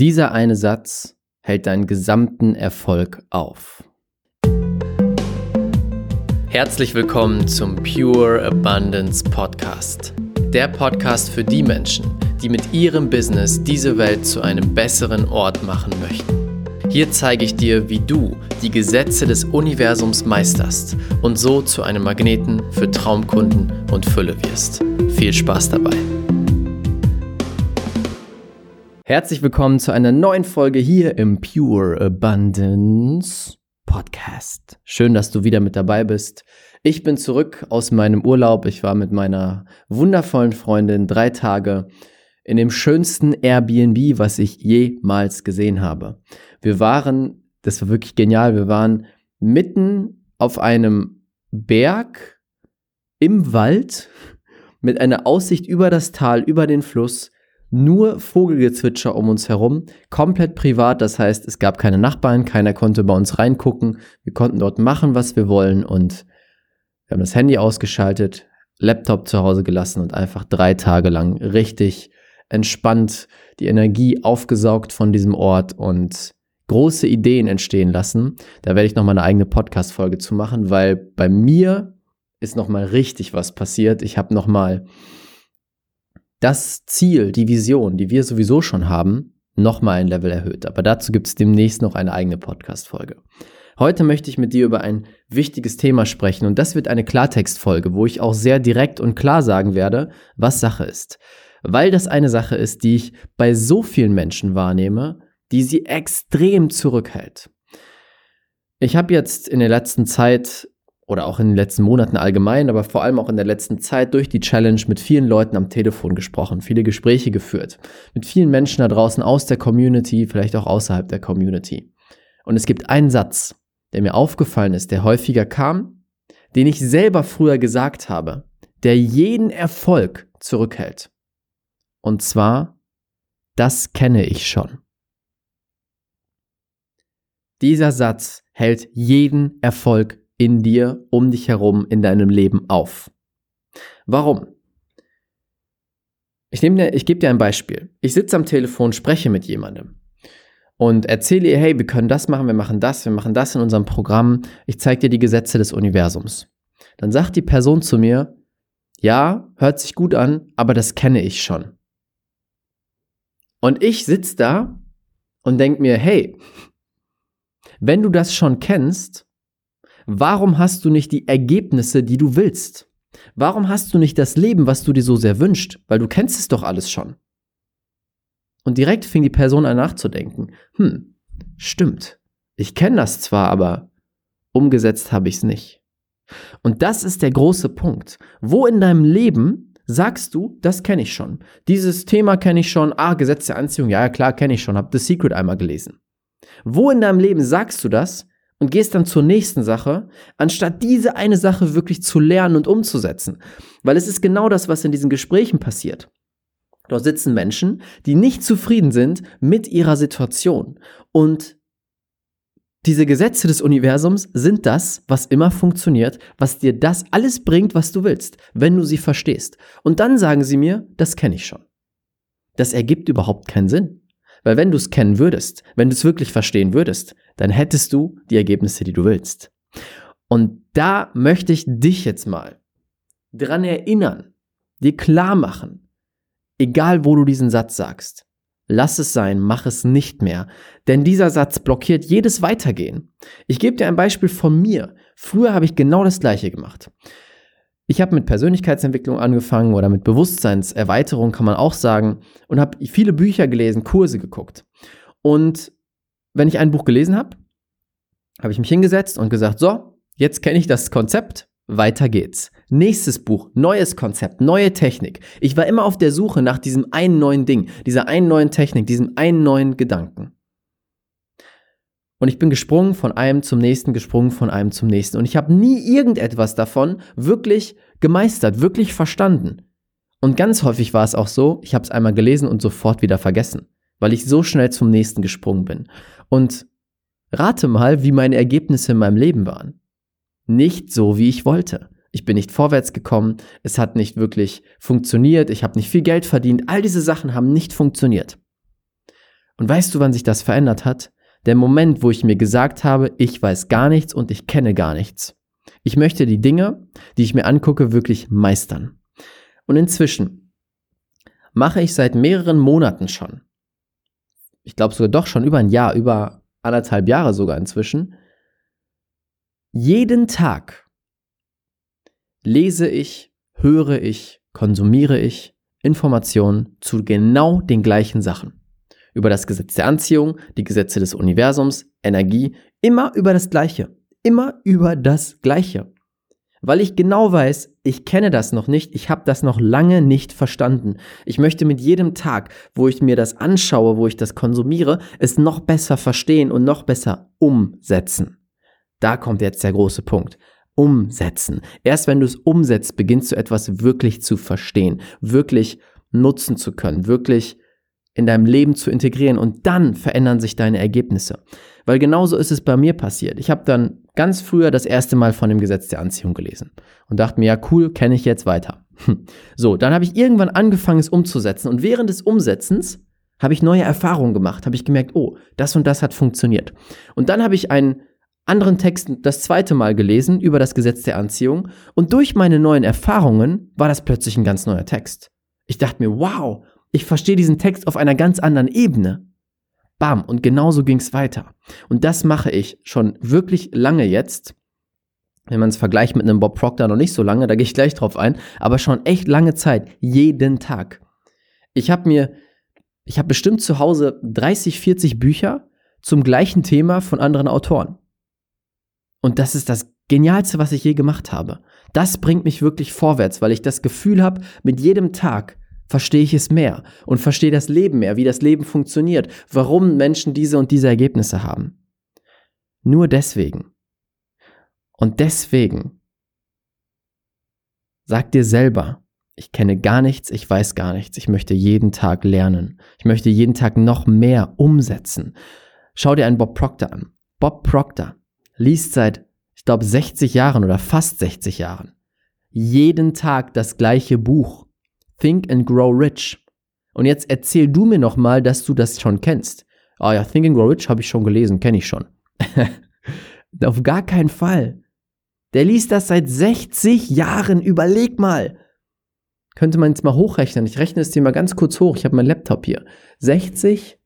Dieser eine Satz hält deinen gesamten Erfolg auf. Herzlich willkommen zum Pure Abundance Podcast. Der Podcast für die Menschen, die mit ihrem Business diese Welt zu einem besseren Ort machen möchten. Hier zeige ich dir, wie du die Gesetze des Universums meisterst und so zu einem Magneten für Traumkunden und Fülle wirst. Viel Spaß dabei! Herzlich willkommen zu einer neuen Folge hier im Pure Abundance Podcast. Schön, dass du wieder mit dabei bist. Ich bin zurück aus meinem Urlaub. Ich war mit meiner wundervollen Freundin drei Tage in dem schönsten Airbnb, was ich jemals gesehen habe. Wir waren, das war wirklich genial, wir waren mitten auf einem Berg im Wald mit einer Aussicht über das Tal, über den Fluss nur Vogelgezwitscher um uns herum, komplett privat, das heißt, es gab keine Nachbarn, keiner konnte bei uns reingucken, wir konnten dort machen, was wir wollen und wir haben das Handy ausgeschaltet, Laptop zu Hause gelassen und einfach drei Tage lang richtig entspannt die Energie aufgesaugt von diesem Ort und große Ideen entstehen lassen. Da werde ich noch mal eine eigene Podcast-Folge zu machen, weil bei mir ist noch mal richtig was passiert. Ich habe noch mal das Ziel, die Vision, die wir sowieso schon haben, nochmal ein Level erhöht. Aber dazu gibt es demnächst noch eine eigene Podcast-Folge. Heute möchte ich mit dir über ein wichtiges Thema sprechen und das wird eine Klartextfolge, wo ich auch sehr direkt und klar sagen werde, was Sache ist. Weil das eine Sache ist, die ich bei so vielen Menschen wahrnehme, die sie extrem zurückhält. Ich habe jetzt in der letzten Zeit oder auch in den letzten Monaten allgemein, aber vor allem auch in der letzten Zeit durch die Challenge mit vielen Leuten am Telefon gesprochen, viele Gespräche geführt, mit vielen Menschen da draußen aus der Community, vielleicht auch außerhalb der Community. Und es gibt einen Satz, der mir aufgefallen ist, der häufiger kam, den ich selber früher gesagt habe, der jeden Erfolg zurückhält. Und zwar, das kenne ich schon. Dieser Satz hält jeden Erfolg in dir, um dich herum, in deinem Leben auf. Warum? Ich, ich gebe dir ein Beispiel. Ich sitze am Telefon, spreche mit jemandem und erzähle ihr, hey, wir können das machen, wir machen das, wir machen das in unserem Programm. Ich zeige dir die Gesetze des Universums. Dann sagt die Person zu mir, ja, hört sich gut an, aber das kenne ich schon. Und ich sitze da und denke mir, hey, wenn du das schon kennst, Warum hast du nicht die Ergebnisse, die du willst? Warum hast du nicht das Leben, was du dir so sehr wünschst? Weil du kennst es doch alles schon. Und direkt fing die Person an nachzudenken. Hm, stimmt. Ich kenne das zwar, aber umgesetzt habe ich es nicht. Und das ist der große Punkt. Wo in deinem Leben sagst du, das kenne ich schon. Dieses Thema kenne ich schon. Ah, Gesetz der Anziehung, ja, klar, kenne ich schon. Hab The Secret einmal gelesen. Wo in deinem Leben sagst du das, und gehst dann zur nächsten Sache, anstatt diese eine Sache wirklich zu lernen und umzusetzen. Weil es ist genau das, was in diesen Gesprächen passiert. Dort sitzen Menschen, die nicht zufrieden sind mit ihrer Situation. Und diese Gesetze des Universums sind das, was immer funktioniert, was dir das alles bringt, was du willst, wenn du sie verstehst. Und dann sagen sie mir, das kenne ich schon. Das ergibt überhaupt keinen Sinn. Weil wenn du es kennen würdest, wenn du es wirklich verstehen würdest, dann hättest du die Ergebnisse, die du willst. Und da möchte ich dich jetzt mal dran erinnern, dir klar machen, egal wo du diesen Satz sagst, lass es sein, mach es nicht mehr, denn dieser Satz blockiert jedes Weitergehen. Ich gebe dir ein Beispiel von mir. Früher habe ich genau das gleiche gemacht. Ich habe mit Persönlichkeitsentwicklung angefangen oder mit Bewusstseinserweiterung kann man auch sagen und habe viele Bücher gelesen, Kurse geguckt. Und wenn ich ein Buch gelesen habe, habe ich mich hingesetzt und gesagt, so, jetzt kenne ich das Konzept, weiter geht's. Nächstes Buch, neues Konzept, neue Technik. Ich war immer auf der Suche nach diesem einen neuen Ding, dieser einen neuen Technik, diesem einen neuen Gedanken. Und ich bin gesprungen von einem zum nächsten, gesprungen von einem zum nächsten. Und ich habe nie irgendetwas davon wirklich gemeistert, wirklich verstanden. Und ganz häufig war es auch so, ich habe es einmal gelesen und sofort wieder vergessen, weil ich so schnell zum nächsten gesprungen bin. Und rate mal, wie meine Ergebnisse in meinem Leben waren. Nicht so, wie ich wollte. Ich bin nicht vorwärts gekommen, es hat nicht wirklich funktioniert, ich habe nicht viel Geld verdient, all diese Sachen haben nicht funktioniert. Und weißt du, wann sich das verändert hat? Der Moment, wo ich mir gesagt habe, ich weiß gar nichts und ich kenne gar nichts. Ich möchte die Dinge, die ich mir angucke, wirklich meistern. Und inzwischen mache ich seit mehreren Monaten schon, ich glaube sogar doch schon über ein Jahr, über anderthalb Jahre sogar inzwischen, jeden Tag lese ich, höre ich, konsumiere ich Informationen zu genau den gleichen Sachen. Über das Gesetz der Anziehung, die Gesetze des Universums, Energie, immer über das Gleiche. Immer über das Gleiche. Weil ich genau weiß, ich kenne das noch nicht, ich habe das noch lange nicht verstanden. Ich möchte mit jedem Tag, wo ich mir das anschaue, wo ich das konsumiere, es noch besser verstehen und noch besser umsetzen. Da kommt jetzt der große Punkt. Umsetzen. Erst wenn du es umsetzt, beginnst du etwas wirklich zu verstehen, wirklich nutzen zu können, wirklich in deinem Leben zu integrieren und dann verändern sich deine Ergebnisse. Weil genauso ist es bei mir passiert. Ich habe dann ganz früher das erste Mal von dem Gesetz der Anziehung gelesen und dachte mir, ja cool, kenne ich jetzt weiter. Hm. So, dann habe ich irgendwann angefangen, es umzusetzen und während des Umsetzens habe ich neue Erfahrungen gemacht, habe ich gemerkt, oh, das und das hat funktioniert. Und dann habe ich einen anderen Text das zweite Mal gelesen über das Gesetz der Anziehung und durch meine neuen Erfahrungen war das plötzlich ein ganz neuer Text. Ich dachte mir, wow, ich verstehe diesen Text auf einer ganz anderen Ebene. Bam, und genauso ging es weiter. Und das mache ich schon wirklich lange jetzt. Wenn man es vergleicht mit einem Bob Proctor noch nicht so lange, da gehe ich gleich drauf ein, aber schon echt lange Zeit, jeden Tag. Ich habe mir, ich habe bestimmt zu Hause 30, 40 Bücher zum gleichen Thema von anderen Autoren. Und das ist das Genialste, was ich je gemacht habe. Das bringt mich wirklich vorwärts, weil ich das Gefühl habe, mit jedem Tag verstehe ich es mehr und verstehe das Leben mehr, wie das Leben funktioniert, warum Menschen diese und diese Ergebnisse haben. Nur deswegen. Und deswegen sag dir selber, ich kenne gar nichts, ich weiß gar nichts, ich möchte jeden Tag lernen. Ich möchte jeden Tag noch mehr umsetzen. Schau dir einen Bob Proctor an. Bob Proctor liest seit, ich glaube, 60 Jahren oder fast 60 Jahren jeden Tag das gleiche Buch. Think and Grow Rich. Und jetzt erzähl du mir noch mal, dass du das schon kennst. Ah ja, Think and Grow Rich habe ich schon gelesen, kenne ich schon. Auf gar keinen Fall. Der liest das seit 60 Jahren. Überleg mal. Könnte man jetzt mal hochrechnen. Ich rechne es dir mal ganz kurz hoch. Ich habe meinen Laptop hier. 60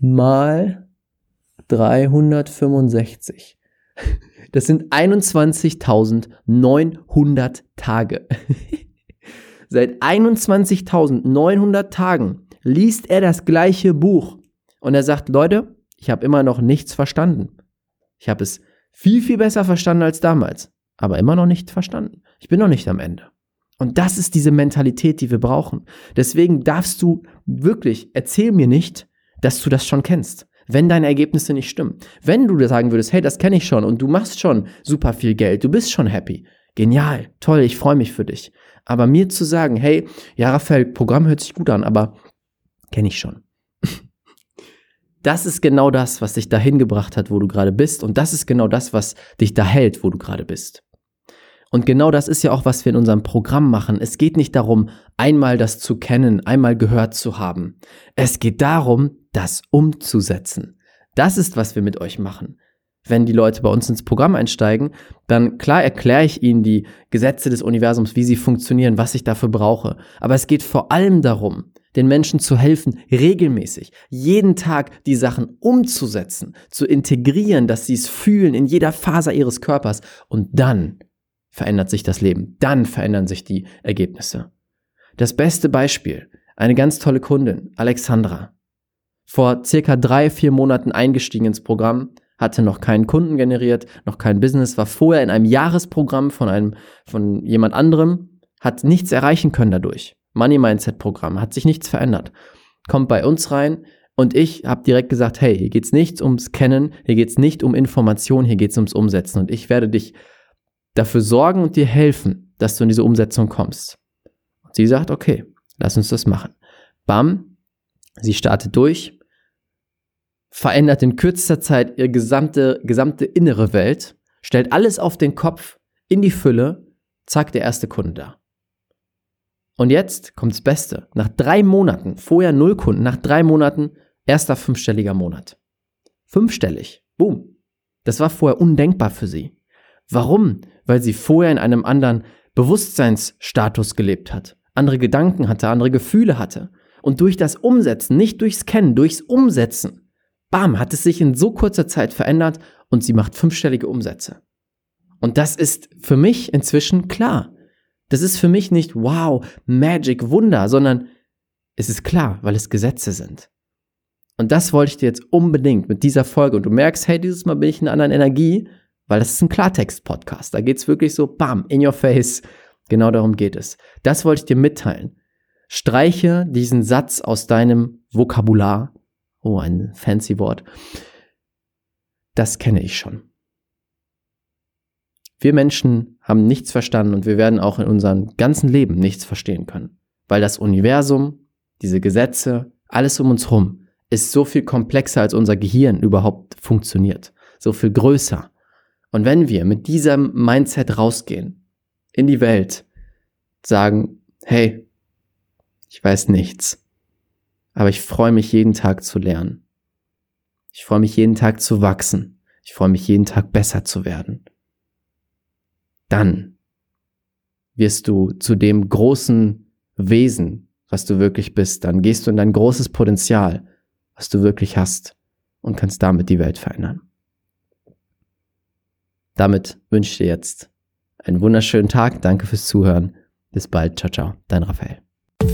mal 365. Das sind 21.900 Tage. Seit 21.900 Tagen liest er das gleiche Buch und er sagt, Leute, ich habe immer noch nichts verstanden. Ich habe es viel, viel besser verstanden als damals, aber immer noch nicht verstanden. Ich bin noch nicht am Ende. Und das ist diese Mentalität, die wir brauchen. Deswegen darfst du wirklich, erzähl mir nicht, dass du das schon kennst, wenn deine Ergebnisse nicht stimmen. Wenn du sagen würdest, hey, das kenne ich schon und du machst schon super viel Geld, du bist schon happy. Genial, toll, ich freue mich für dich. Aber mir zu sagen, hey, ja, Raphael, Programm hört sich gut an, aber kenne ich schon. Das ist genau das, was dich dahin gebracht hat, wo du gerade bist. Und das ist genau das, was dich da hält, wo du gerade bist. Und genau das ist ja auch, was wir in unserem Programm machen. Es geht nicht darum, einmal das zu kennen, einmal gehört zu haben. Es geht darum, das umzusetzen. Das ist, was wir mit euch machen wenn die Leute bei uns ins Programm einsteigen, dann klar erkläre ich ihnen die Gesetze des Universums, wie sie funktionieren, was ich dafür brauche. Aber es geht vor allem darum, den Menschen zu helfen, regelmäßig, jeden Tag die Sachen umzusetzen, zu integrieren, dass sie es fühlen in jeder Faser ihres Körpers. Und dann verändert sich das Leben. Dann verändern sich die Ergebnisse. Das beste Beispiel, eine ganz tolle Kundin, Alexandra. Vor circa drei, vier Monaten eingestiegen ins Programm, hatte noch keinen Kunden generiert, noch kein Business, war vorher in einem Jahresprogramm von einem, von jemand anderem, hat nichts erreichen können dadurch. Money Mindset Programm, hat sich nichts verändert. Kommt bei uns rein und ich habe direkt gesagt, hey, hier geht's nicht ums Kennen, hier geht's nicht um Information, hier geht's ums Umsetzen und ich werde dich dafür sorgen und dir helfen, dass du in diese Umsetzung kommst. Und sie sagt, okay, lass uns das machen. Bam, sie startet durch, verändert in kürzester Zeit ihre gesamte, gesamte innere Welt, stellt alles auf den Kopf, in die Fülle, zack, der erste Kunde da. Und jetzt kommt das Beste. Nach drei Monaten, vorher null Kunden, nach drei Monaten Erster fünfstelliger Monat. Fünfstellig. Boom. Das war vorher undenkbar für sie. Warum? Weil sie vorher in einem anderen Bewusstseinsstatus gelebt hat, andere Gedanken hatte, andere Gefühle hatte. Und durch das Umsetzen, nicht durchs Kennen, durchs Umsetzen, bam, hat es sich in so kurzer Zeit verändert und sie macht fünfstellige Umsätze. Und das ist für mich inzwischen klar. Das ist für mich nicht wow, Magic, Wunder, sondern es ist klar, weil es Gesetze sind. Und das wollte ich dir jetzt unbedingt mit dieser Folge. Und du merkst, hey, dieses Mal bin ich in einer anderen Energie, weil das ist ein Klartext-Podcast. Da geht es wirklich so, bam, in your face. Genau darum geht es. Das wollte ich dir mitteilen. Streiche diesen Satz aus deinem Vokabular. Oh, ein fancy Wort. Das kenne ich schon. Wir Menschen haben nichts verstanden und wir werden auch in unserem ganzen Leben nichts verstehen können, weil das Universum, diese Gesetze, alles um uns herum ist so viel komplexer, als unser Gehirn überhaupt funktioniert. So viel größer. Und wenn wir mit diesem Mindset rausgehen, in die Welt, sagen, hey, ich weiß nichts, aber ich freue mich jeden Tag zu lernen. Ich freue mich jeden Tag zu wachsen. Ich freue mich jeden Tag besser zu werden. Dann wirst du zu dem großen Wesen, was du wirklich bist. Dann gehst du in dein großes Potenzial was du wirklich hast und kannst damit die Welt verändern. Damit wünsche ich dir jetzt einen wunderschönen Tag. Danke fürs Zuhören. Bis bald. Ciao, ciao. Dein Raphael.